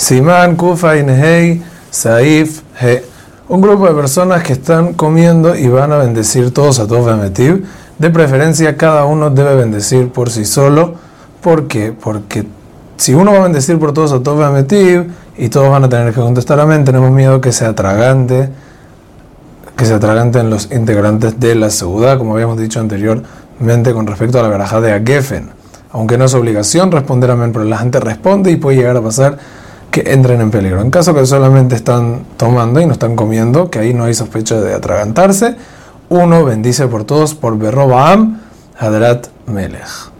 Simán, Kufa, Inhei, Saif, He. Un grupo de personas que están comiendo y van a bendecir todos a todos Bemetiv. De preferencia, cada uno debe bendecir por sí solo. ¿Por qué? Porque si uno va a bendecir por todos a todos Bemetiv y todos van a tener que contestar amén, tenemos miedo que se atragante, que se atraganten los integrantes de la ciudad, como habíamos dicho anteriormente con respecto a la verajá de Agefen aunque no es obligación responder amén, pero la gente responde y puede llegar a pasar que entren en peligro. En caso que solamente están tomando y no están comiendo, que ahí no hay sospecha de atragantarse, uno bendice por todos por Berrobaam Hadrat Melech.